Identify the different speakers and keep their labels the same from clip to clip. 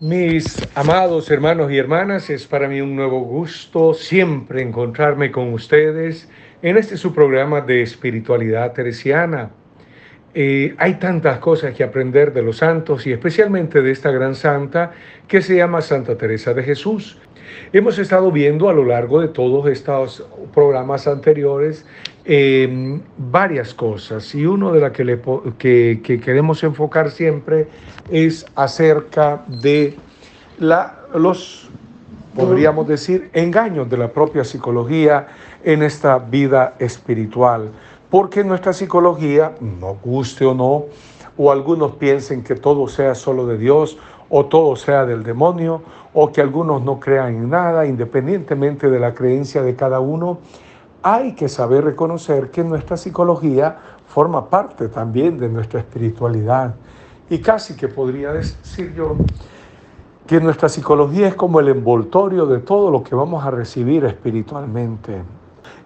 Speaker 1: Mis amados hermanos y hermanas, es para mí un nuevo gusto siempre encontrarme con ustedes en este su programa de espiritualidad teresiana. Eh, hay tantas cosas que aprender de los santos y especialmente de esta gran santa que se llama Santa Teresa de Jesús. Hemos estado viendo a lo largo de todos estos programas anteriores eh, varias cosas y uno de las que, que, queremos enfocar siempre es acerca de la, los, podríamos decir, engaños de la propia psicología en esta vida espiritual. Porque nuestra psicología, no guste o no, o algunos piensen que todo sea solo de Dios o todo sea del demonio, o que algunos no crean en nada, independientemente de la creencia de cada uno, hay que saber reconocer que nuestra psicología forma parte también de nuestra espiritualidad. Y casi que podría decir yo que nuestra psicología es como el envoltorio de todo lo que vamos a recibir espiritualmente.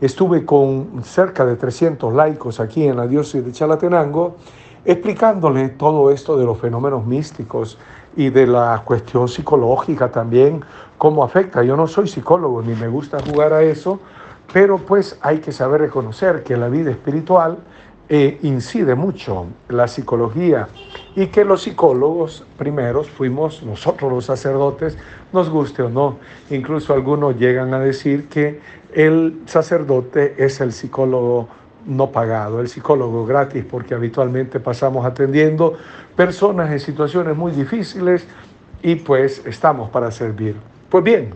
Speaker 1: Estuve con cerca de 300 laicos aquí en la diócesis de Chalatenango explicándole todo esto de los fenómenos místicos y de la cuestión psicológica también, cómo afecta. Yo no soy psicólogo ni me gusta jugar a eso, pero pues hay que saber reconocer que la vida espiritual eh, incide mucho la psicología y que los psicólogos primeros fuimos nosotros los sacerdotes, nos guste o no. Incluso algunos llegan a decir que el sacerdote es el psicólogo no pagado, el psicólogo gratis, porque habitualmente pasamos atendiendo personas en situaciones muy difíciles y pues estamos para servir. Pues bien,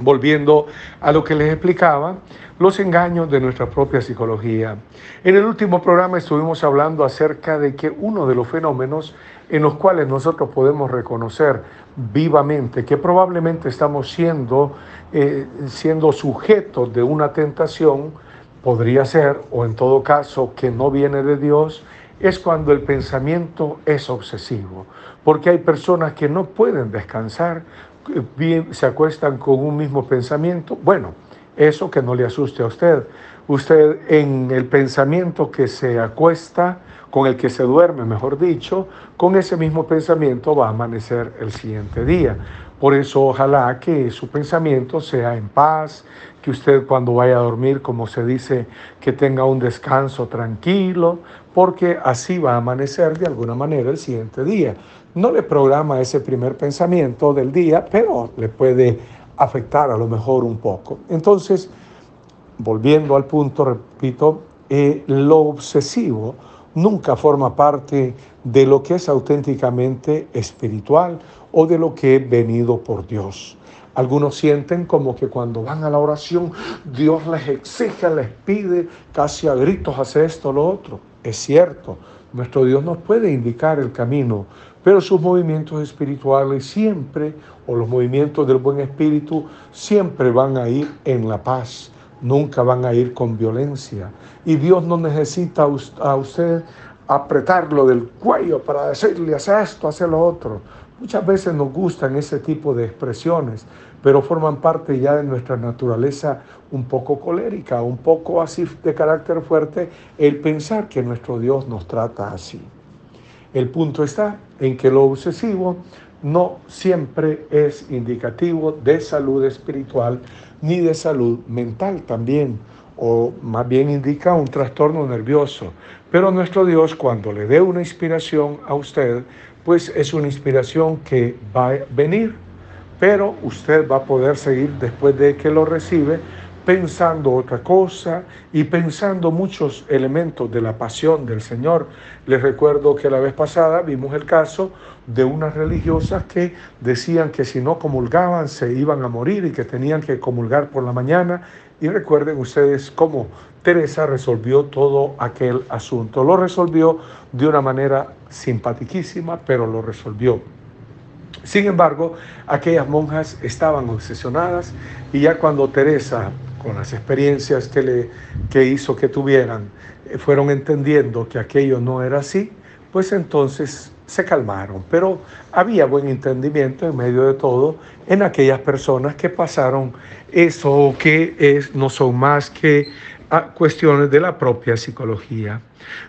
Speaker 1: volviendo a lo que les explicaba, los engaños de nuestra propia psicología. En el último programa estuvimos hablando acerca de que uno de los fenómenos en los cuales nosotros podemos reconocer vivamente que probablemente estamos siendo, eh, siendo sujetos de una tentación, podría ser, o en todo caso, que no viene de Dios, es cuando el pensamiento es obsesivo, porque hay personas que no pueden descansar, se acuestan con un mismo pensamiento. Bueno, eso que no le asuste a usted. Usted en el pensamiento que se acuesta, con el que se duerme, mejor dicho, con ese mismo pensamiento va a amanecer el siguiente día. Por eso ojalá que su pensamiento sea en paz, que usted cuando vaya a dormir, como se dice, que tenga un descanso tranquilo, porque así va a amanecer de alguna manera el siguiente día. No le programa ese primer pensamiento del día, pero le puede afectar a lo mejor un poco. Entonces, volviendo al punto, repito, eh, lo obsesivo nunca forma parte de lo que es auténticamente espiritual o de lo que es venido por Dios. Algunos sienten como que cuando van a la oración, Dios les exige, les pide casi a gritos hacer esto lo otro. Es cierto, nuestro Dios nos puede indicar el camino, pero sus movimientos espirituales siempre, o los movimientos del buen espíritu, siempre van a ir en la paz, nunca van a ir con violencia. Y Dios no necesita a usted apretarlo del cuello para decirle, haz esto, haz lo otro. Muchas veces nos gustan ese tipo de expresiones, pero forman parte ya de nuestra naturaleza un poco colérica, un poco así de carácter fuerte, el pensar que nuestro Dios nos trata así. El punto está en que lo obsesivo no siempre es indicativo de salud espiritual ni de salud mental también, o más bien indica un trastorno nervioso. Pero nuestro Dios cuando le dé una inspiración a usted, pues es una inspiración que va a venir, pero usted va a poder seguir después de que lo recibe pensando otra cosa y pensando muchos elementos de la pasión del Señor. Les recuerdo que la vez pasada vimos el caso de unas religiosas que decían que si no comulgaban se iban a morir y que tenían que comulgar por la mañana. Y recuerden ustedes cómo Teresa resolvió todo aquel asunto. Lo resolvió de una manera simpaticísima, pero lo resolvió. Sin embargo, aquellas monjas estaban obsesionadas y ya cuando Teresa con las experiencias que, le, que hizo que tuvieran, eh, fueron entendiendo que aquello no era así, pues entonces se calmaron. Pero había buen entendimiento en medio de todo en aquellas personas que pasaron eso que es, no son más que ah, cuestiones de la propia psicología.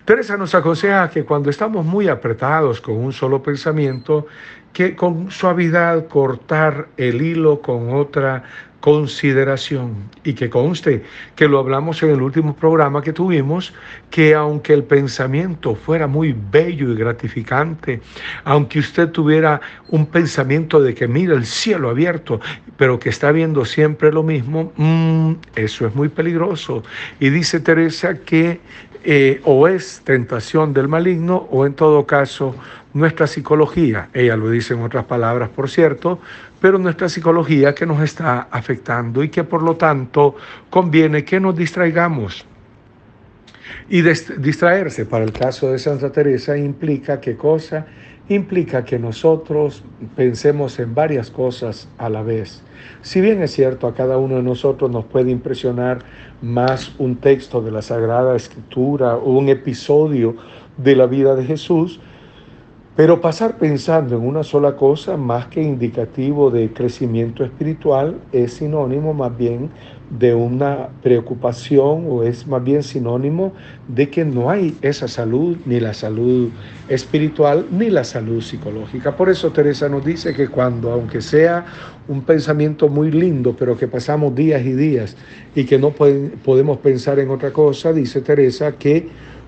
Speaker 1: Teresa nos aconseja que cuando estamos muy apretados con un solo pensamiento, que con suavidad cortar el hilo con otra consideración y que conste que lo hablamos en el último programa que tuvimos, que aunque el pensamiento fuera muy bello y gratificante, aunque usted tuviera un pensamiento de que mira el cielo abierto, pero que está viendo siempre lo mismo, mm, eso es muy peligroso. Y dice Teresa que eh, o es tentación del maligno o en todo caso nuestra psicología, ella lo dice en otras palabras, por cierto, pero nuestra psicología que nos está afectando y que por lo tanto conviene que nos distraigamos. Y distraerse, para el caso de Santa Teresa, implica qué cosa? Implica que nosotros pensemos en varias cosas a la vez. Si bien es cierto, a cada uno de nosotros nos puede impresionar más un texto de la Sagrada Escritura o un episodio de la vida de Jesús, pero pasar pensando en una sola cosa, más que indicativo de crecimiento espiritual, es sinónimo más bien de una preocupación o es más bien sinónimo de que no hay esa salud, ni la salud espiritual, ni la salud psicológica. Por eso Teresa nos dice que cuando, aunque sea un pensamiento muy lindo, pero que pasamos días y días y que no podemos pensar en otra cosa, dice Teresa que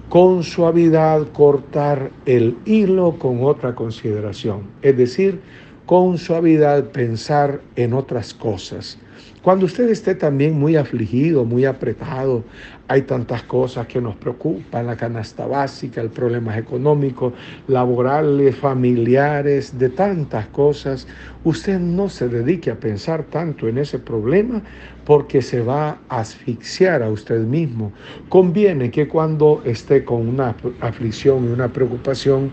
Speaker 1: con suavidad cortar el hilo con otra consideración, es decir, con suavidad pensar en otras cosas. Cuando usted esté también muy afligido, muy apretado, hay tantas cosas que nos preocupan, la canasta básica, el problemas económicos, laborales, familiares, de tantas cosas. Usted no se dedique a pensar tanto en ese problema porque se va a asfixiar a usted mismo. Conviene que cuando esté con una aflicción y una preocupación,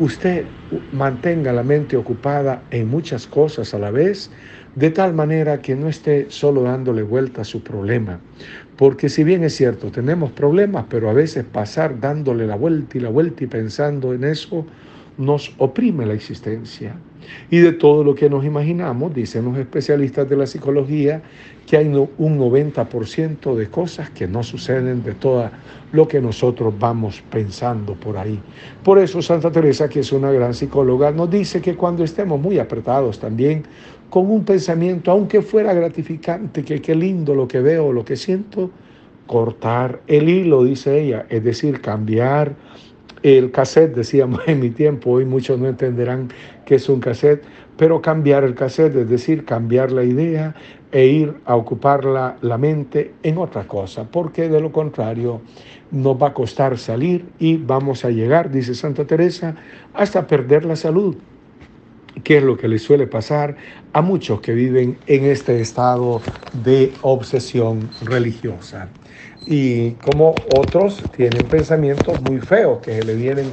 Speaker 1: usted mantenga la mente ocupada en muchas cosas a la vez, de tal manera que no esté solo dándole vuelta a su problema. Porque si bien es cierto, tenemos problemas, pero a veces pasar dándole la vuelta y la vuelta y pensando en eso nos oprime la existencia. Y de todo lo que nos imaginamos, dicen los especialistas de la psicología, que hay un 90% de cosas que no suceden de todo lo que nosotros vamos pensando por ahí. Por eso Santa Teresa, que es una gran psicóloga, nos dice que cuando estemos muy apretados también, con un pensamiento, aunque fuera gratificante, que qué lindo lo que veo, lo que siento, cortar el hilo, dice ella, es decir, cambiar el cassette, decíamos en mi tiempo, hoy muchos no entenderán qué es un cassette, pero cambiar el cassette, es decir, cambiar la idea e ir a ocupar la, la mente en otra cosa, porque de lo contrario nos va a costar salir y vamos a llegar, dice Santa Teresa, hasta perder la salud que es lo que le suele pasar a muchos que viven en este estado de obsesión religiosa. Y como otros tienen pensamientos muy feos que le vienen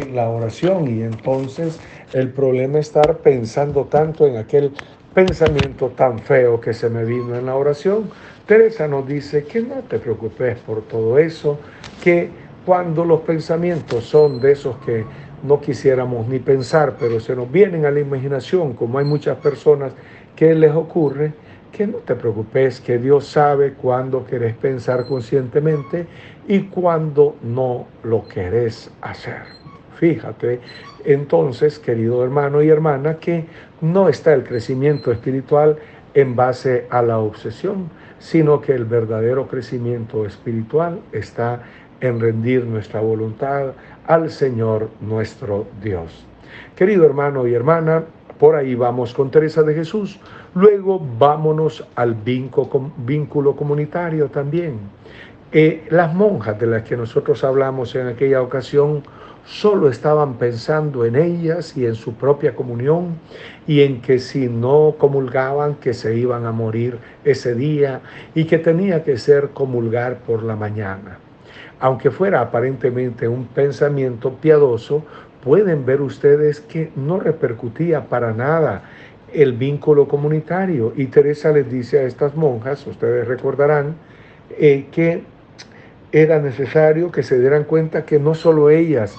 Speaker 1: en la oración y entonces el problema es estar pensando tanto en aquel pensamiento tan feo que se me vino en la oración. Teresa nos dice que no te preocupes por todo eso, que cuando los pensamientos son de esos que no quisiéramos ni pensar, pero se nos vienen a la imaginación, como hay muchas personas que les ocurre, que no te preocupes, que Dios sabe cuándo querés pensar conscientemente y cuándo no lo querés hacer. Fíjate, entonces, querido hermano y hermana, que no está el crecimiento espiritual en base a la obsesión, sino que el verdadero crecimiento espiritual está en rendir nuestra voluntad al Señor nuestro Dios. Querido hermano y hermana, por ahí vamos con Teresa de Jesús. Luego vámonos al vínculo comunitario también. Eh, las monjas de las que nosotros hablamos en aquella ocasión solo estaban pensando en ellas y en su propia comunión y en que si no comulgaban que se iban a morir ese día y que tenía que ser comulgar por la mañana aunque fuera aparentemente un pensamiento piadoso, pueden ver ustedes que no repercutía para nada el vínculo comunitario. Y Teresa les dice a estas monjas, ustedes recordarán, eh, que era necesario que se dieran cuenta que no solo ellas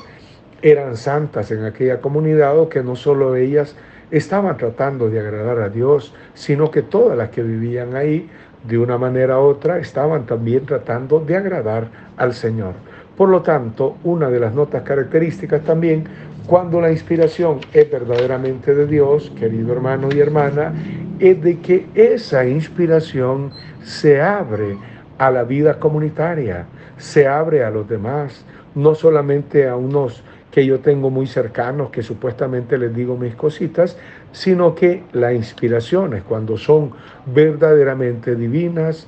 Speaker 1: eran santas en aquella comunidad o que no solo ellas estaban tratando de agradar a Dios, sino que todas las que vivían ahí, de una manera u otra, estaban también tratando de agradar al Señor. Por lo tanto, una de las notas características también, cuando la inspiración es verdaderamente de Dios, querido hermano y hermana, es de que esa inspiración se abre a la vida comunitaria, se abre a los demás, no solamente a unos que yo tengo muy cercanos, que supuestamente les digo mis cositas, sino que las inspiraciones, cuando son verdaderamente divinas,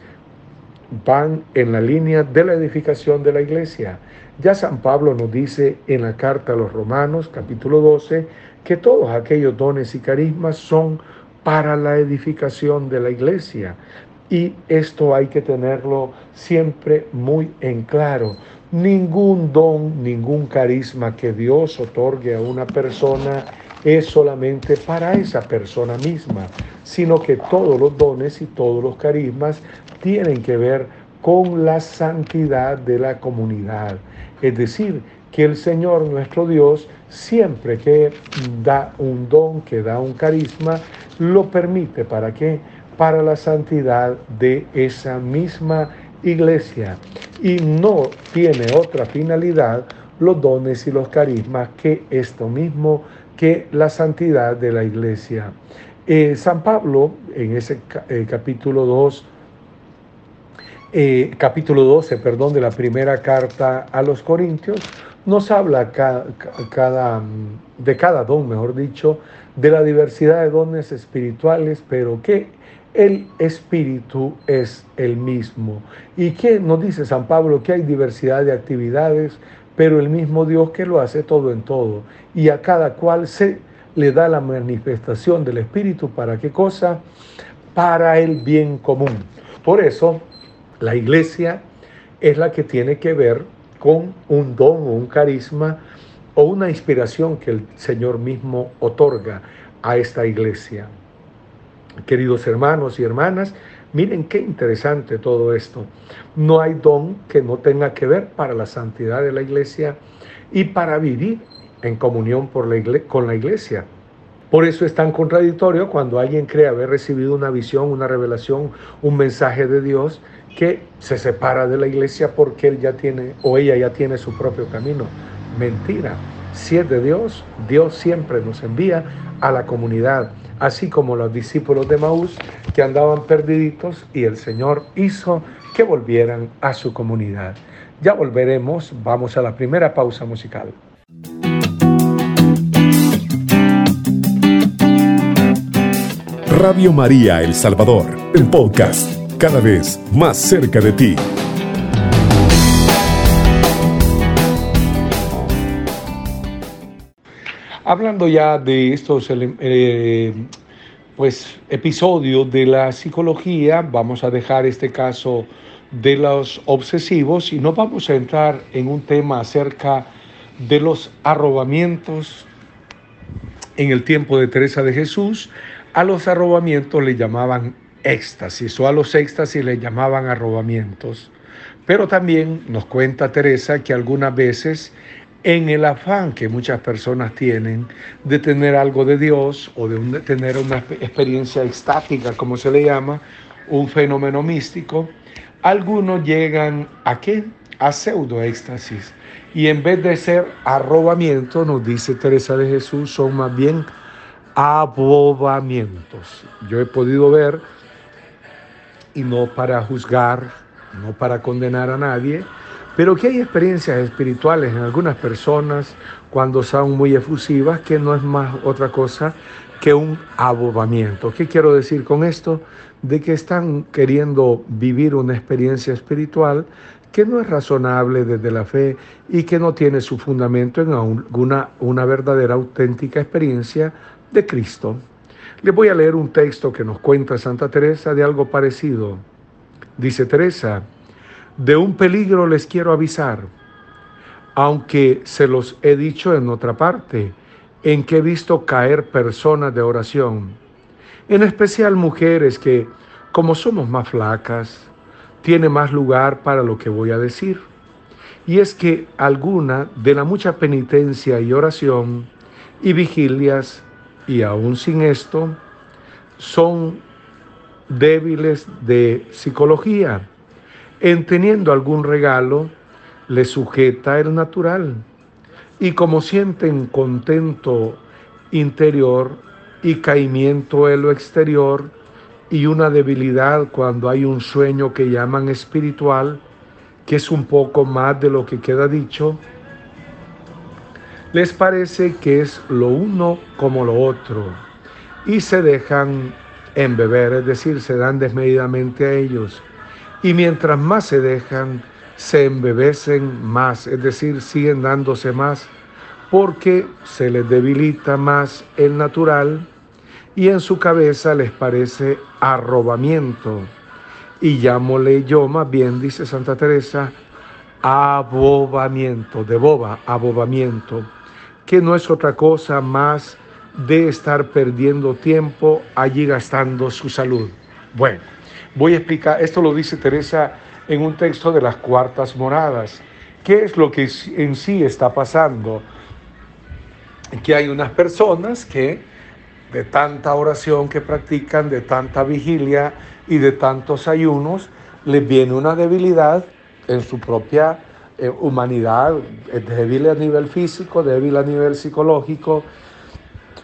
Speaker 1: van en la línea de la edificación de la iglesia. Ya San Pablo nos dice en la carta a los Romanos, capítulo 12, que todos aquellos dones y carismas son para la edificación de la iglesia. Y esto hay que tenerlo siempre muy en claro. Ningún don, ningún carisma que Dios otorgue a una persona es solamente para esa persona misma, sino que todos los dones y todos los carismas tienen que ver con la santidad de la comunidad. Es decir, que el Señor nuestro Dios, siempre que da un don, que da un carisma, lo permite. ¿Para qué? Para la santidad de esa misma iglesia y no tiene otra finalidad los dones y los carismas que esto mismo, que la santidad de la iglesia. Eh, San Pablo, en ese eh, capítulo 2, eh, capítulo 12, perdón, de la primera carta a los Corintios, nos habla cada, de cada don, mejor dicho, de la diversidad de dones espirituales, pero que el espíritu es el mismo. ¿Y qué nos dice San Pablo? Que hay diversidad de actividades, pero el mismo Dios que lo hace todo en todo. Y a cada cual se le da la manifestación del espíritu. ¿Para qué cosa? Para el bien común. Por eso, la iglesia es la que tiene que ver con un don o un carisma o una inspiración que el Señor mismo otorga a esta iglesia. Queridos hermanos y hermanas, miren qué interesante todo esto. No hay don que no tenga que ver para la santidad de la iglesia y para vivir en comunión con la iglesia. Por eso es tan contradictorio cuando alguien cree haber recibido una visión, una revelación, un mensaje de Dios que se separa de la iglesia porque él ya tiene o ella ya tiene su propio camino. Mentira. Si es de Dios, Dios siempre nos envía a la comunidad, así como los discípulos de Maús que andaban perdiditos y el Señor hizo que volvieran a su comunidad. Ya volveremos, vamos a la primera pausa musical.
Speaker 2: Radio María El Salvador, el podcast, cada vez más cerca de ti.
Speaker 1: Hablando ya de estos eh, pues, episodios de la psicología, vamos a dejar este caso de los obsesivos y nos vamos a entrar en un tema acerca de los arrobamientos en el tiempo de Teresa de Jesús. A los arrobamientos le llamaban éxtasis o a los éxtasis le llamaban arrobamientos. Pero también nos cuenta Teresa que algunas veces en el afán que muchas personas tienen de tener algo de Dios o de, tener una experiencia extática, como se le llama, un fenómeno místico, algunos llegan a qué? A pseudoéxtasis. Y en vez de ser arrobamiento, nos dice Teresa de Jesús, son más bien abobamientos. Yo he podido ver, y no para juzgar, no para condenar a nadie, pero que hay experiencias espirituales en algunas personas cuando son muy efusivas que no es más otra cosa que un abobamiento. ¿Qué quiero decir con esto? De que están queriendo vivir una experiencia espiritual que no es razonable desde la fe y que no tiene su fundamento en alguna, una verdadera auténtica experiencia de Cristo. Les voy a leer un texto que nos cuenta Santa Teresa de algo parecido. Dice Teresa, de un peligro les quiero avisar, aunque se los he dicho en otra parte, en que he visto caer personas de oración, En especial mujeres que, como somos más flacas, tiene más lugar para lo que voy a decir. Y es que alguna de la mucha penitencia y oración y vigilias, y aún sin esto, son débiles de psicología. En teniendo algún regalo, le sujeta el natural. Y como sienten contento interior y caimiento en lo exterior y una debilidad cuando hay un sueño que llaman espiritual, que es un poco más de lo que queda dicho, les parece que es lo uno como lo otro y se dejan embeber, es decir, se dan desmedidamente a ellos. Y mientras más se dejan, se embebecen más, es decir, siguen dándose más, porque se les debilita más el natural y en su cabeza les parece arrobamiento. Y llámole yo más bien, dice Santa Teresa, abobamiento, de boba, abobamiento, que no es otra cosa más de estar perdiendo tiempo allí gastando su salud. Bueno, voy a explicar, esto lo dice Teresa en un texto de las cuartas moradas. ¿Qué es lo que en sí está pasando? Que hay unas personas que de tanta oración que practican, de tanta vigilia y de tantos ayunos, les viene una debilidad en su propia eh, humanidad, débil a nivel físico, débil a nivel psicológico,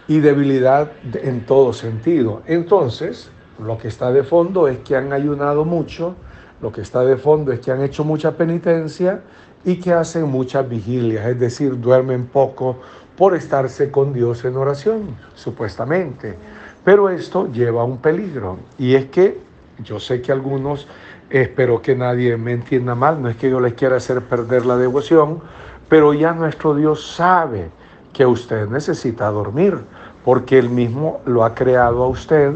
Speaker 1: y debilidad en todo sentido. Entonces, lo que está de fondo es que han ayunado mucho, lo que está de fondo es que han hecho mucha penitencia y que hacen muchas vigilias, es decir, duermen poco por estarse con Dios en oración, supuestamente. Pero esto lleva a un peligro y es que yo sé que algunos, espero que nadie me entienda mal, no es que yo les quiera hacer perder la devoción, pero ya nuestro Dios sabe que usted necesita dormir, porque Él mismo lo ha creado a usted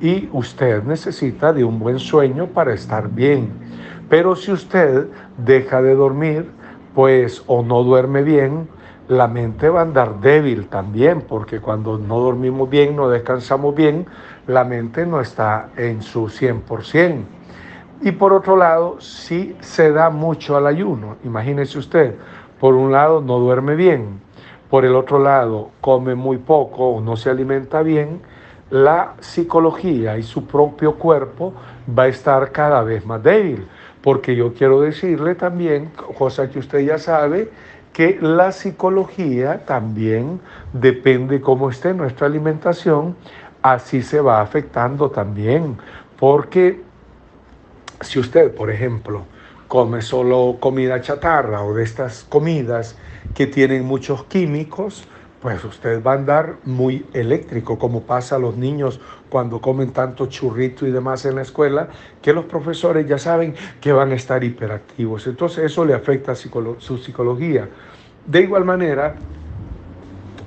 Speaker 1: y usted necesita de un buen sueño para estar bien. Pero si usted deja de dormir, pues o no duerme bien, la mente va a andar débil también, porque cuando no dormimos bien, no descansamos bien, la mente no está en su 100%. Y por otro lado, si se da mucho al ayuno, imagínese usted, por un lado no duerme bien, por el otro lado come muy poco o no se alimenta bien, la psicología y su propio cuerpo va a estar cada vez más débil. Porque yo quiero decirle también, cosa que usted ya sabe, que la psicología también depende cómo esté nuestra alimentación, así se va afectando también. Porque si usted, por ejemplo, come solo comida chatarra o de estas comidas que tienen muchos químicos, pues usted va a andar muy eléctrico, como pasa a los niños cuando comen tanto churrito y demás en la escuela, que los profesores ya saben que van a estar hiperactivos. Entonces eso le afecta a su psicología. De igual manera,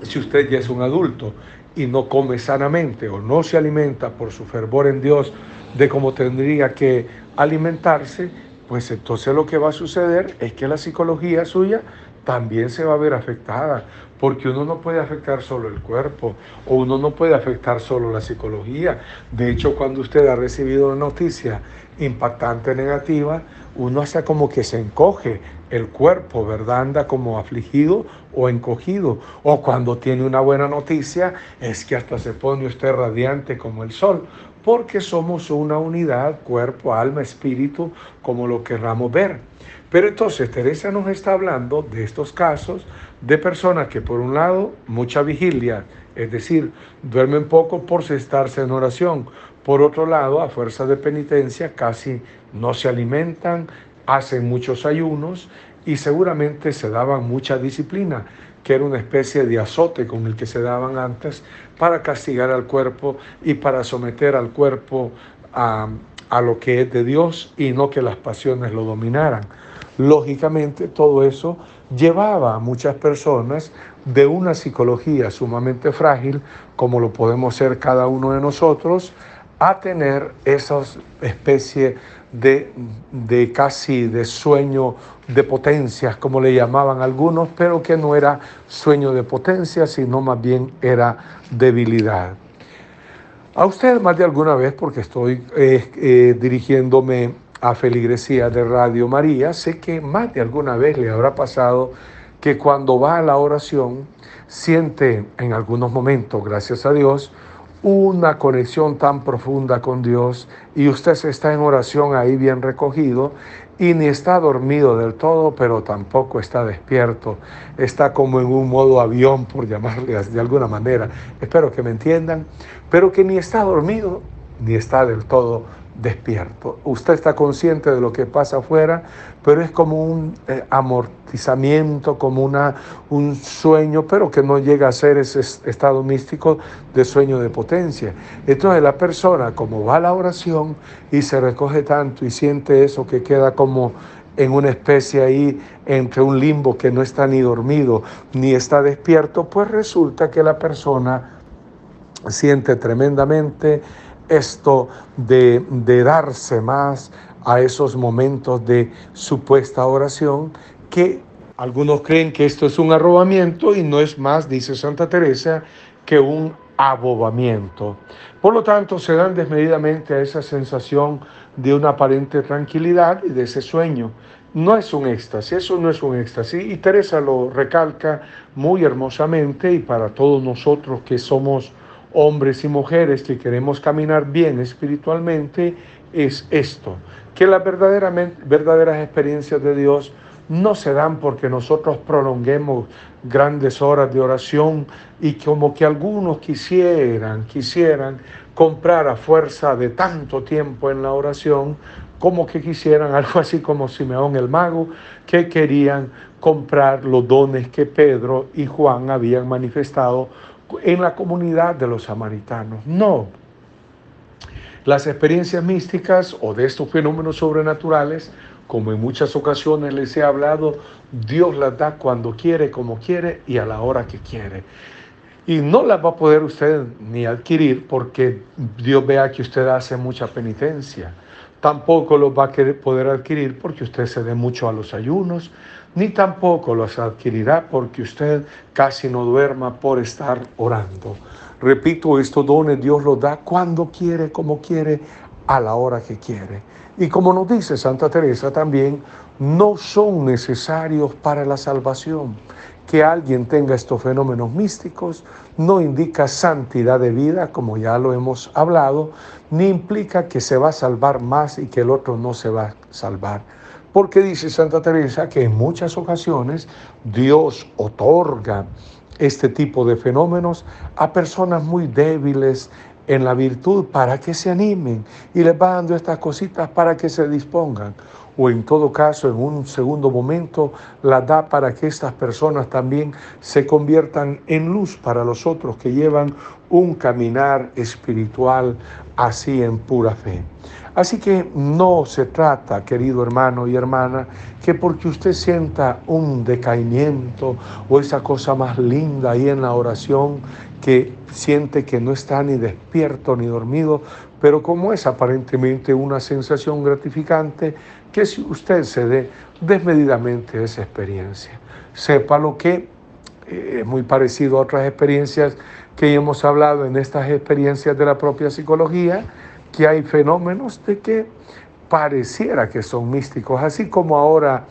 Speaker 1: si usted ya es un adulto y no come sanamente o no se alimenta por su fervor en Dios de cómo tendría que alimentarse, pues entonces lo que va a suceder es que la psicología suya también se va a ver afectada, porque uno no puede afectar solo el cuerpo o uno no puede afectar solo la psicología. De hecho, cuando usted ha recibido una noticia impactante negativa, uno hasta como que se encoge el cuerpo, ¿verdad? Anda como afligido o encogido. O cuando tiene una buena noticia, es que hasta se pone usted radiante como el sol, porque somos una unidad, cuerpo, alma, espíritu, como lo querramos ver. Pero entonces Teresa nos está hablando de estos casos de personas que por un lado mucha vigilia, es decir, duermen poco por estarse en oración, por otro lado a fuerza de penitencia casi no se alimentan, hacen muchos ayunos y seguramente se daban mucha disciplina, que era una especie de azote con el que se daban antes para castigar al cuerpo y para someter al cuerpo a, a lo que es de Dios y no que las pasiones lo dominaran. Lógicamente todo eso llevaba a muchas personas de una psicología sumamente frágil, como lo podemos ser cada uno de nosotros, a tener esa especie de, de, casi de sueño de potencias, como le llamaban algunos, pero que no era sueño de potencia, sino más bien era debilidad. A usted más de alguna vez, porque estoy eh, eh, dirigiéndome a feligresía de Radio María, sé que más de alguna vez le habrá pasado que cuando va a la oración siente en algunos momentos, gracias a Dios, una conexión tan profunda con Dios y usted está en oración ahí bien recogido y ni está dormido del todo, pero tampoco está despierto. Está como en un modo avión, por llamarle de alguna manera. Espero que me entiendan, pero que ni está dormido ni está del todo despierto. Usted está consciente de lo que pasa afuera, pero es como un eh, amortizamiento, como una, un sueño, pero que no llega a ser ese estado místico de sueño de potencia. Entonces la persona, como va a la oración y se recoge tanto y siente eso que queda como en una especie ahí entre un limbo que no está ni dormido ni está despierto, pues resulta que la persona siente tremendamente esto de, darse más a esos momentos de supuesta oración que algunos creen que esto es un arrobamiento y no es más, dice Santa Teresa, que un abobamiento. Por lo tanto, se dan desmedidamente a esa sensación de una aparente tranquilidad y de ese sueño. No es un éxtasis, eso no es un éxtasis. Y Teresa lo recalca muy hermosamente y para todos nosotros que somos hombres y mujeres que queremos caminar bien espiritualmente es esto, que las verdaderas experiencias de Dios no se dan porque nosotros prolonguemos grandes horas de oración y como que algunos quisieran, quisieran comprar a fuerza de tanto tiempo en la oración, como que quisieran algo así como Simeón el mago, que querían comprar los dones que Pedro y Juan habían manifestado en la comunidad de los samaritanos. No. Las experiencias místicas o de estos fenómenos sobrenaturales, como en muchas ocasiones les he hablado, Dios las da cuando quiere, como quiere y a la hora que quiere. Y no las va a poder usted ni adquirir porque Dios vea que usted hace mucha penitencia. Tampoco los va a poder adquirir porque usted se dé mucho a los ayunos, ni tampoco los adquirirá porque usted casi no duerma por estar orando. Repito, estos dones Dios los da cuando quiere, como quiere, a la hora que quiere. Y como nos dice Santa Teresa también, no son necesarios para la salvación. Que alguien tenga estos fenómenos místicos no indica santidad de vida, como ya lo hemos hablado, ni implica que se va a salvar más y que el otro no se va a salvar porque dice Santa Teresa que en muchas ocasiones Dios otorga este tipo de fenómenos a personas muy débiles en la virtud para que se animen y les va dando estas cositas para que se dispongan. O en todo caso, en un segundo momento, la da para que estas personas también se conviertan en luz para los otros que llevan un caminar espiritual así en pura fe. Así que no se trata, querido hermano y hermana, que porque usted sienta un decaimiento o esa cosa más linda ahí en la oración, que siente que no está ni despierto ni dormido, pero como es aparentemente una sensación gratificante, que si usted se dé desmedidamente esa experiencia. Sepa lo que eh, es muy parecido a otras experiencias que hemos hablado en estas experiencias de la propia psicología, que hay fenómenos de que pareciera que son místicos, así como ahora,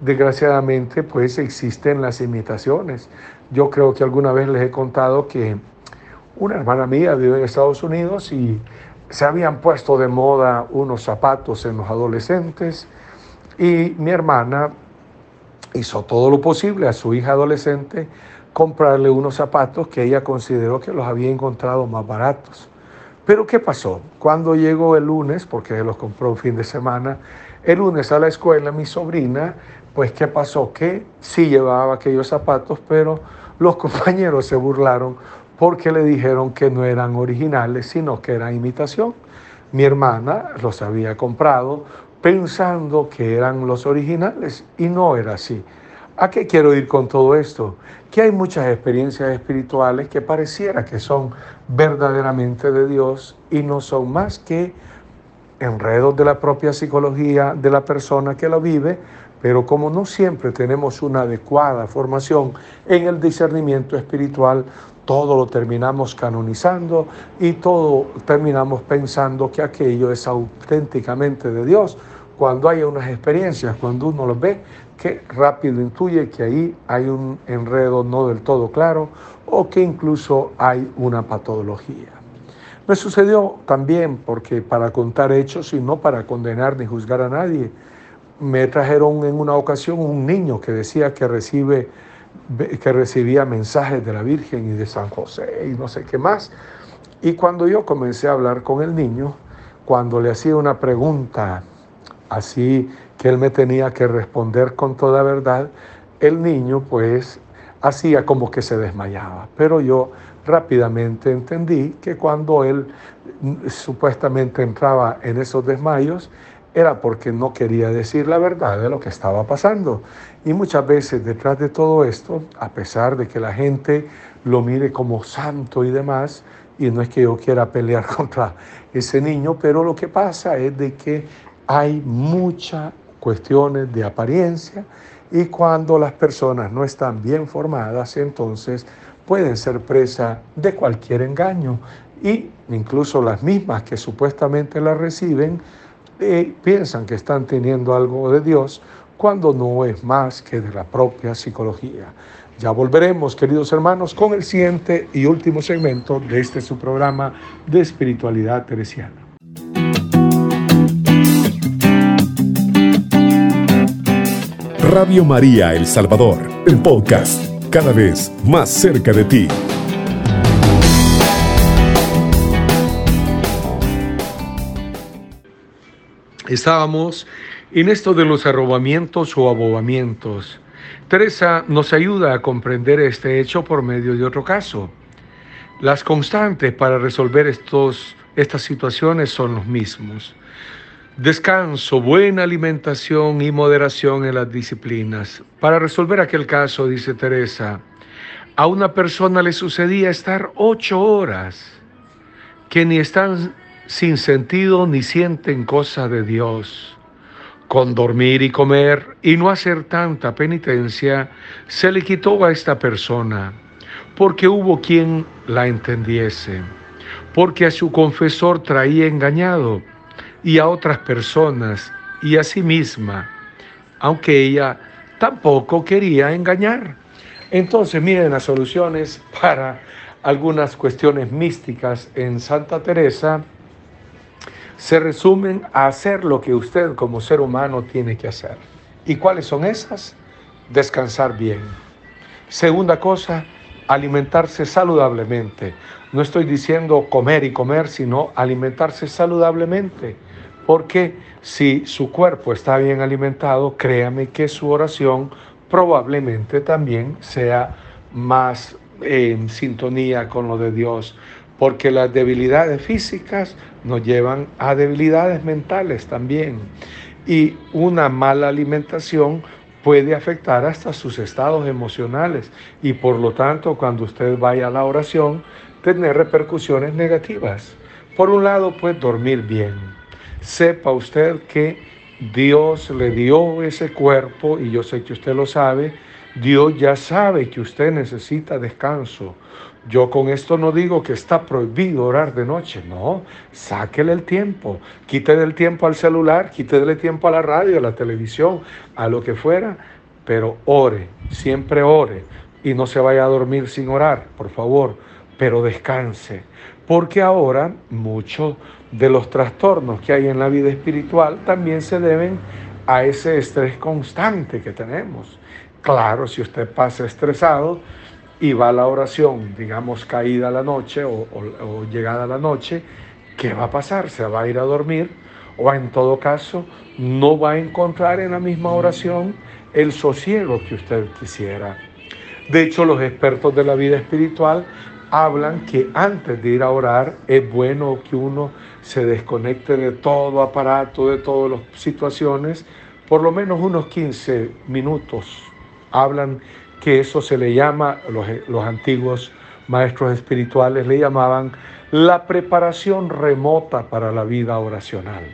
Speaker 1: desgraciadamente, pues existen las imitaciones. Yo creo que alguna vez les he contado que una hermana mía vive en Estados Unidos y se habían puesto de moda unos zapatos en los adolescentes y mi hermana hizo todo lo posible a su hija adolescente comprarle unos zapatos que ella consideró que los había encontrado más baratos. Pero ¿qué pasó? Cuando llegó el lunes, porque los compró un fin de semana, el lunes a la escuela mi sobrina, pues ¿qué pasó? Que sí llevaba aquellos zapatos, pero los compañeros se burlaron porque le dijeron que no eran originales, sino que eran imitación. Mi hermana los había comprado pensando que eran los originales y no era así. ¿A qué quiero ir con todo esto? Que hay muchas experiencias espirituales que pareciera que son verdaderamente de Dios y no son más que enredos de la propia psicología de la persona que lo vive pero como no siempre tenemos una adecuada formación en el discernimiento espiritual, todo lo terminamos canonizando y todo terminamos pensando que aquello es auténticamente de Dios. Cuando hay unas experiencias, cuando uno lo ve, que rápido intuye que ahí hay un enredo no del todo claro o que incluso hay una patología. Me sucedió también porque para contar hechos y no para condenar ni juzgar a nadie, me trajeron en una ocasión un niño que decía que recibe que recibía mensajes de la Virgen y de San José y no sé qué más. Y cuando yo comencé a hablar con el niño, cuando le hacía una pregunta así que él me tenía que responder con toda verdad, el niño pues hacía como que se desmayaba. Pero yo rápidamente entendí que cuando él mm, supuestamente entraba en esos desmayos, era porque no quería decir la verdad de lo que estaba pasando. Y muchas veces detrás de todo esto, a pesar de que la gente lo mire como santo y demás, y no es que yo quiera pelear contra ese niño, pero lo que pasa es de que hay muchas cuestiones de apariencia y cuando las personas no están bien formadas, entonces pueden ser presa de cualquier engaño y incluso las mismas que supuestamente la reciben eh, piensan que están teniendo algo de Dios cuando no es más que de la propia psicología. Ya volveremos, queridos hermanos, con el siguiente y último segmento de este su programa de espiritualidad teresiana.
Speaker 2: Radio María El Salvador, el podcast, cada vez más cerca de ti.
Speaker 1: Estábamos en esto de los arrobamientos o abobamientos. Teresa nos ayuda a comprender este hecho por medio de otro caso. Las constantes para resolver estos, estas situaciones son los mismos. Descanso, buena alimentación y moderación en las disciplinas. Para resolver aquel caso, dice Teresa, a una persona le sucedía estar ocho horas que ni están sin sentido ni sienten cosa de Dios. Con dormir y comer y no hacer tanta penitencia, se le quitó a esta persona, porque hubo quien la entendiese, porque a su confesor traía engañado y a otras personas y a sí misma, aunque ella tampoco quería engañar. Entonces miren las soluciones para algunas cuestiones místicas en Santa Teresa se resumen a hacer lo que usted como ser humano tiene que hacer. ¿Y cuáles son esas? Descansar bien. Segunda cosa, alimentarse saludablemente. No estoy diciendo comer y comer, sino alimentarse saludablemente. Porque si su cuerpo está bien alimentado, créame que su oración probablemente también sea más en sintonía con lo de Dios porque las debilidades físicas nos llevan a debilidades mentales también. Y una mala alimentación puede afectar hasta sus estados emocionales y por lo tanto cuando usted vaya a la oración tener repercusiones negativas. Por un lado, pues dormir bien. Sepa usted que Dios le dio ese cuerpo y yo sé que usted lo sabe. Dios ya sabe que usted necesita descanso. Yo con esto no digo que está prohibido orar de noche, no, sáquele el tiempo, quítele el tiempo al celular, quítele el tiempo a la radio, a la televisión, a lo que fuera, pero ore, siempre ore y no se vaya a dormir sin orar, por favor, pero descanse, porque ahora muchos de los trastornos que hay en la vida espiritual también se deben a ese estrés constante que tenemos. Claro, si usted pasa estresado, y va a la oración, digamos, caída la noche o, llegada la noche, ¿qué va a pasar? ¿Se va a ir a dormir? O en todo caso, no va a encontrar en la misma oración el sosiego que usted quisiera. De hecho, los expertos de la vida espiritual hablan que antes de ir a orar es bueno que uno se desconecte de todo aparato, de todas las situaciones, por lo menos unos 15 minutos. Hablan que eso se le llama, los, antiguos maestros espirituales le llamaban la preparación remota para la vida oracional,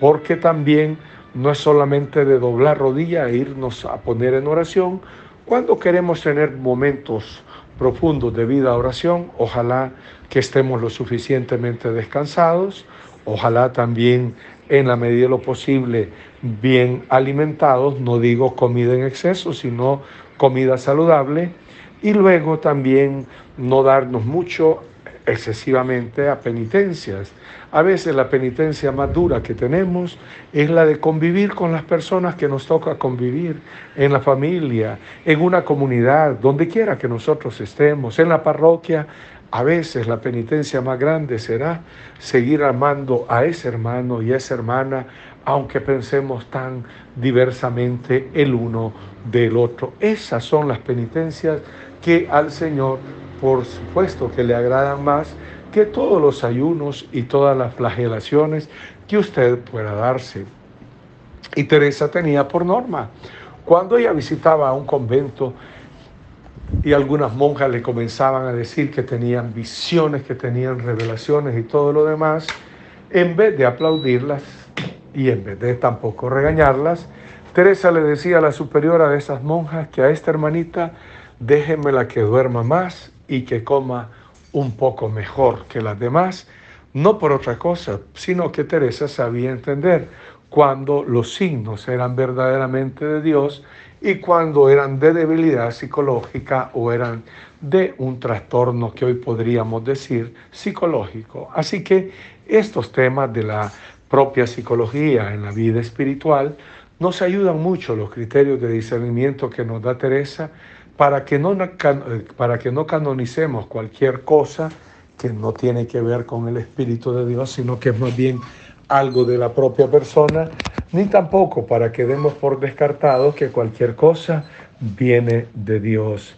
Speaker 1: porque también no es solamente de doblar rodilla e irnos a poner en oración. Cuando queremos tener momentos profundos de vida oración, ojalá que estemos lo suficientemente descansados, ojalá también en la medida de lo posible bien alimentados, no digo comida en exceso, sino comida saludable, y luego también no darnos mucho excesivamente a penitencias. A veces la penitencia más dura que tenemos es la de convivir con las personas que nos toca convivir, en la familia, en una comunidad, donde quiera que nosotros estemos, en la parroquia. A veces la penitencia más grande será seguir amando a ese hermano y a esa hermana, aunque pensemos tan diversamente el uno del otro. Esas son las penitencias que al Señor por supuesto que le agradan más que todos los ayunos y todas las flagelaciones que usted pueda darse. Y Teresa tenía por norma, cuando ella visitaba un convento y algunas monjas le comenzaban a decir que tenían visiones, que tenían revelaciones y todo lo demás, en vez de aplaudirlas y en vez de tampoco regañarlas, Teresa le decía a la superiora de esas monjas que a esta hermanita déjenmela que duerma más y que coma un poco mejor que las demás, no por otra cosa, sino que Teresa sabía entender cuando los signos eran verdaderamente de Dios y cuando eran de debilidad psicológica o eran de un trastorno que hoy podríamos decir psicológico. Así que estos temas de la propia psicología en la vida espiritual nos ayudan mucho los criterios de discernimiento que nos da Teresa para que no, para que no canonicemos cualquier cosa que no tiene que ver con el Espíritu de Dios, sino que es más bien algo de la propia persona, ni tampoco para que demos por descartado que cualquier cosa viene de Dios.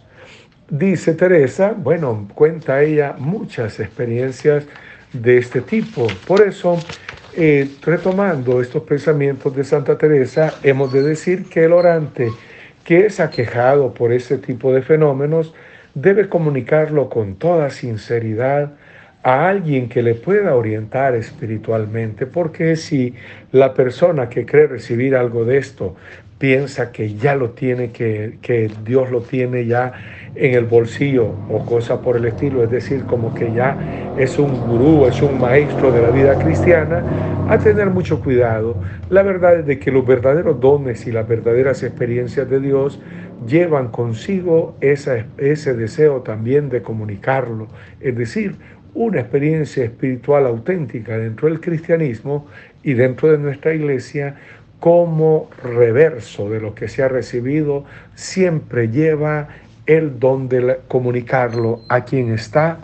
Speaker 1: Dice Teresa, bueno, cuenta ella muchas experiencias de este tipo. Por eso, eh, retomando estos pensamientos de Santa Teresa, hemos de decir que el orante que es aquejado por ese tipo de fenómenos debe comunicarlo con toda sinceridad a alguien que le pueda orientar espiritualmente, porque si la persona que cree recibir algo de esto piensa que ya lo tiene, que, que Dios lo tiene ya en el bolsillo o cosa por el estilo, es decir, como que ya es un gurú, es un maestro de la vida cristiana, a tener mucho cuidado. La verdad es de que los verdaderos dones y las verdaderas experiencias de Dios llevan consigo esa, ese deseo también de comunicarlo, es decir, una experiencia espiritual auténtica dentro del cristianismo y dentro de nuestra iglesia como reverso de lo que se ha recibido, siempre lleva el don de comunicarlo a quien está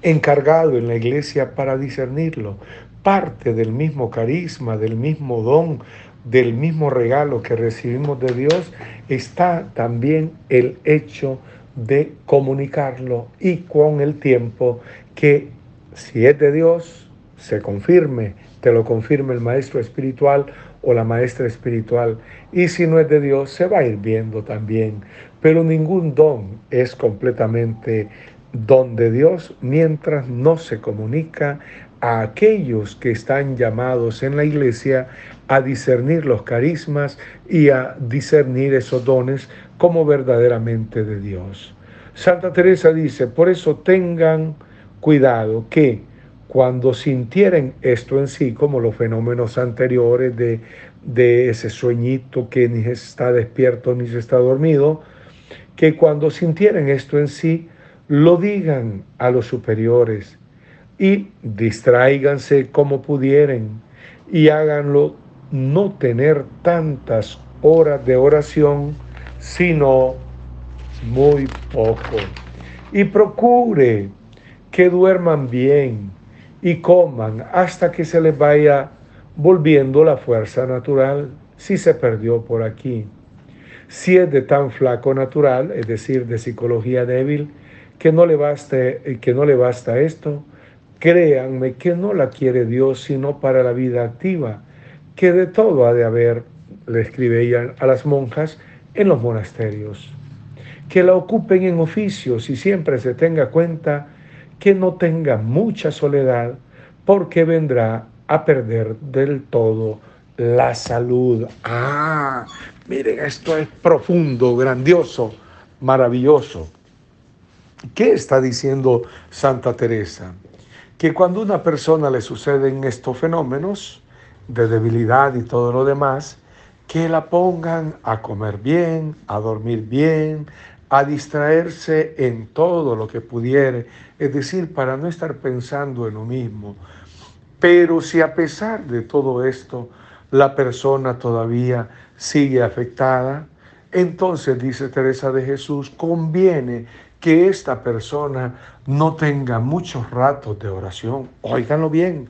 Speaker 1: encargado en la iglesia para discernirlo. Parte del mismo carisma, del mismo don, del mismo regalo que recibimos de Dios, está también el hecho de comunicarlo y con el tiempo que si es de Dios, se confirme te lo confirme el maestro espiritual o la maestra espiritual. Y si no es de Dios, se va a ir viendo también. Pero ningún don es completamente don de Dios mientras no se comunica a aquellos que están llamados en la iglesia a discernir los carismas y a discernir esos dones como verdaderamente de Dios. Santa Teresa dice, por eso tengan cuidado que cuando sintieren esto en sí, como los fenómenos anteriores de, de ese sueñito que ni está despierto ni se está dormido, que cuando sintieren esto en sí, lo digan a los superiores y distráiganse como pudieren y háganlo no tener tantas horas de oración, sino muy poco. Y procure que duerman bien, y coman hasta que se les vaya volviendo la fuerza natural si se perdió por aquí. Si es de tan flaco natural, es decir, de psicología débil, que no le baste, que no le basta esto, créanme que no la quiere Dios sino para la vida activa, que de todo ha de haber, le escribe ella a las monjas, en los monasterios. Que la ocupen en oficios y siempre se tenga cuenta que no tenga mucha soledad, porque vendrá a perder del todo la salud. Ah, miren, esto es profundo, grandioso, maravilloso. ¿Qué está diciendo Santa Teresa? Que cuando a una persona le suceden estos fenómenos de debilidad y todo lo demás, que la pongan a comer bien, a dormir bien, a distraerse en todo lo que pudiere, es decir, para no estar pensando en lo mismo. Pero si a pesar de todo esto la persona todavía sigue afectada, entonces, dice Teresa de Jesús, conviene que esta persona no tenga muchos ratos de oración. Óiganlo bien,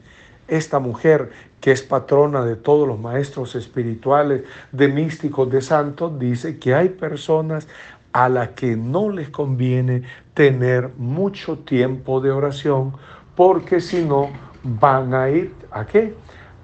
Speaker 1: esta mujer que es patrona de todos los maestros espirituales, de místicos, de santos, dice que hay personas a las que no les conviene tener mucho tiempo de oración, porque si no van a ir a qué?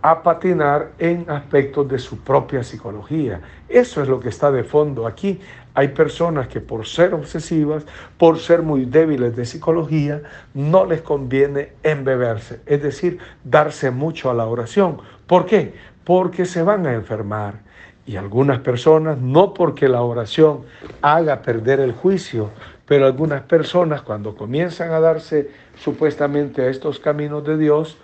Speaker 1: a patinar en aspectos de su propia psicología. Eso es lo que está de fondo aquí. Hay personas que por ser obsesivas, por ser muy débiles de psicología, no les conviene embeberse, es decir, darse mucho a la oración. ¿Por qué? Porque se van a enfermar. Y algunas personas, no porque la oración haga perder el juicio, pero algunas personas cuando comienzan a darse supuestamente a estos caminos de Dios,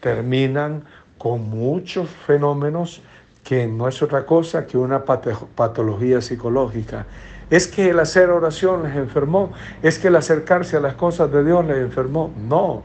Speaker 1: terminan con muchos fenómenos que no es otra cosa que una patología psicológica. Es que el hacer oración les enfermó, es que el acercarse a las cosas de Dios les enfermó. No,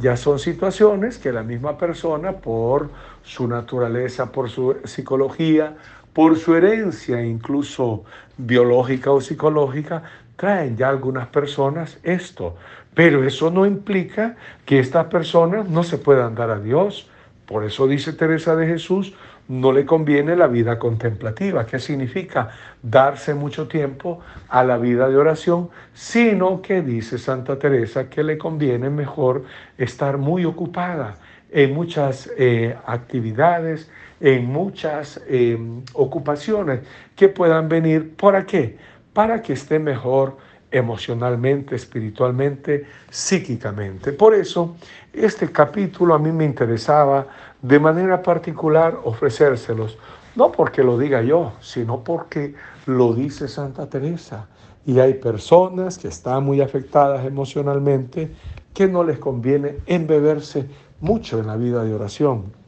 Speaker 1: ya son situaciones que la misma persona, por su naturaleza, por su psicología, por su herencia, incluso biológica o psicológica, traen ya algunas personas esto. Pero eso no implica que estas personas no se puedan dar a Dios. Por eso dice Teresa de Jesús, no le conviene la vida contemplativa. ¿Qué significa? Darse mucho tiempo a la vida de oración, sino que dice Santa Teresa que le conviene mejor estar muy ocupada en muchas eh, actividades, en muchas eh, ocupaciones que puedan venir. ¿Para qué? Para que esté mejor emocionalmente, espiritualmente, psíquicamente. Por eso, este capítulo a mí me interesaba de manera particular ofrecérselos, no porque lo diga yo, sino porque lo dice Santa Teresa. Y hay personas que están muy afectadas emocionalmente que no les conviene embeberse mucho en la vida de oración.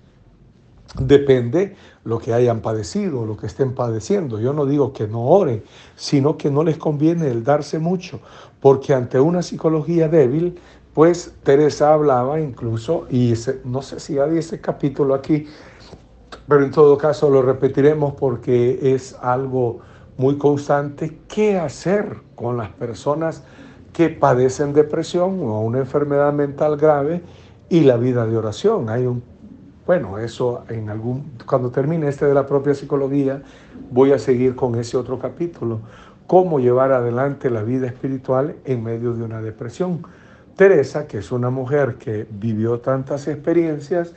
Speaker 1: Depende lo que hayan padecido, lo que estén padeciendo. Yo no digo que no oren, sino que no les conviene el darse mucho, porque ante una psicología débil, pues Teresa hablaba incluso, y no sé si hay ese capítulo aquí, pero en todo caso lo repetiremos porque es algo muy constante, qué hacer con las personas que padecen depresión o una enfermedad mental grave y la vida de oración. Hay un bueno, eso en algún, cuando termine este de la propia psicología, voy a seguir con ese otro capítulo, cómo llevar adelante la vida espiritual en medio de una depresión. Teresa, que es una mujer que vivió tantas experiencias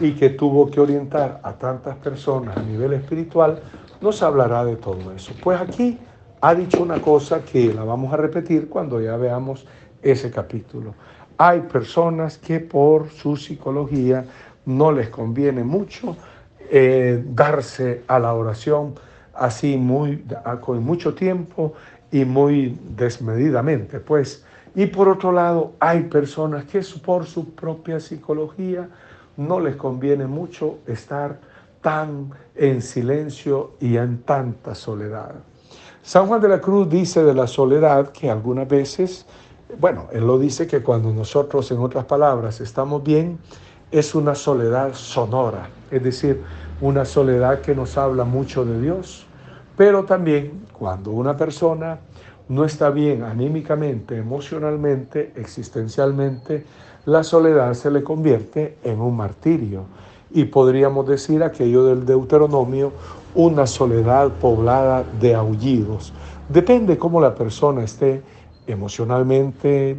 Speaker 1: y que tuvo que orientar a tantas personas a nivel espiritual, nos hablará de todo eso. Pues aquí ha dicho una cosa que la vamos a repetir cuando ya veamos ese capítulo. Hay personas que por su psicología no les conviene mucho eh, darse a la oración así muy, con mucho tiempo y muy desmedidamente, pues. Y por otro lado, hay personas que por su propia psicología no les conviene mucho estar tan en silencio y en tanta soledad. San Juan de la Cruz dice de la soledad que algunas veces, bueno, él lo dice que cuando nosotros, en otras palabras, estamos bien, es una soledad sonora, es decir, una soledad que nos habla mucho de Dios, pero también cuando una persona no está bien anímicamente, emocionalmente, existencialmente, la soledad se le convierte en un martirio. Y podríamos decir aquello del Deuteronomio, una soledad poblada de aullidos. Depende cómo la persona esté emocionalmente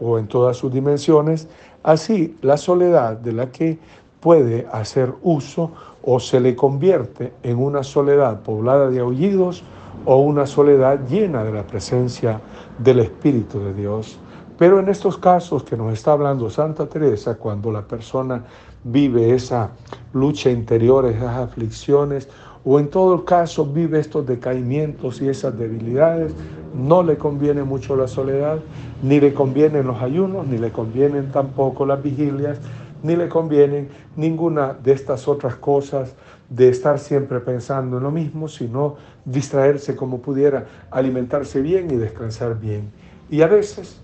Speaker 1: o en todas sus dimensiones, Así, la soledad de la que puede hacer uso o se le convierte en una soledad poblada de aullidos o una soledad llena de la presencia del Espíritu de Dios. Pero en estos casos que nos está hablando Santa Teresa, cuando la persona vive esa lucha interior, esas aflicciones, o en todo caso vive estos decaimientos y esas debilidades, no le conviene mucho la soledad, ni le convienen los ayunos, ni le convienen tampoco las vigilias, ni le convienen ninguna de estas otras cosas de estar siempre pensando en lo mismo, sino distraerse como pudiera, alimentarse bien y descansar bien. Y a veces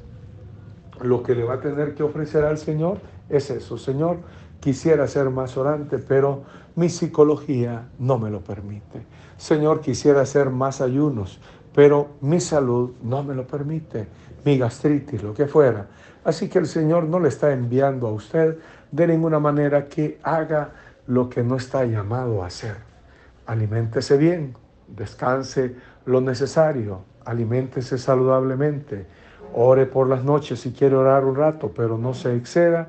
Speaker 1: lo que le va a tener que ofrecer al Señor es eso, Señor, quisiera ser más orante, pero mi psicología no me lo permite. Señor, quisiera hacer más ayunos, pero mi salud no me lo permite, mi gastritis, lo que fuera. Así que el Señor no le está enviando a usted de ninguna manera que haga lo que no está llamado a hacer. Aliméntese bien, descanse lo necesario, aliméntese saludablemente, ore por las noches si quiere orar un rato, pero no se exceda,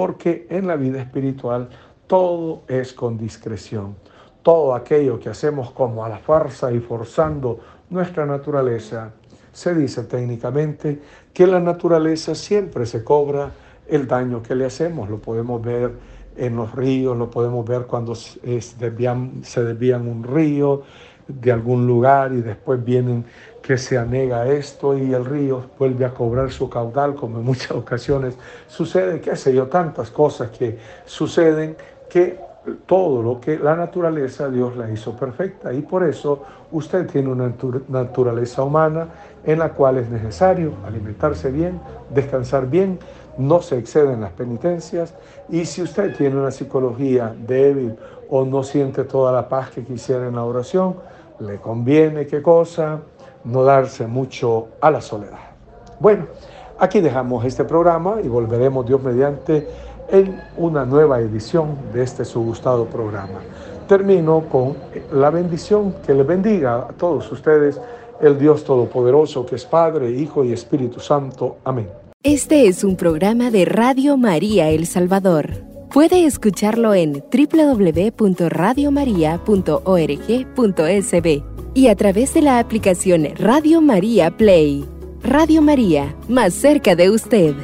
Speaker 1: porque en la vida espiritual todo es con discreción. Todo aquello que hacemos como a la fuerza y forzando nuestra naturaleza, se dice técnicamente que la naturaleza siempre se cobra el daño que le hacemos. Lo podemos ver en los ríos, lo podemos ver cuando se desvían, se desvían un río de algún lugar y después vienen que se anega esto y el río vuelve a cobrar su caudal, como en muchas ocasiones sucede, qué sé yo, tantas cosas que suceden que todo lo que la naturaleza Dios la hizo perfecta. Y por eso usted tiene una naturaleza humana en la cual es necesario alimentarse bien, descansar bien, no se exceden las penitencias. Y si usted tiene una psicología débil o no siente toda la paz que quisiera en la oración, le conviene qué cosa, no darse mucho a la soledad. Bueno, aquí dejamos este programa y volveremos Dios mediante en una nueva edición de este su gustado programa. Termino con la bendición que le bendiga a todos ustedes el Dios Todopoderoso que es Padre, Hijo y Espíritu Santo. Amén.
Speaker 3: Este es un programa de Radio María El Salvador. Puede escucharlo en www.radiomaria.org.sb y a través de la aplicación Radio María Play. Radio María, más cerca de usted.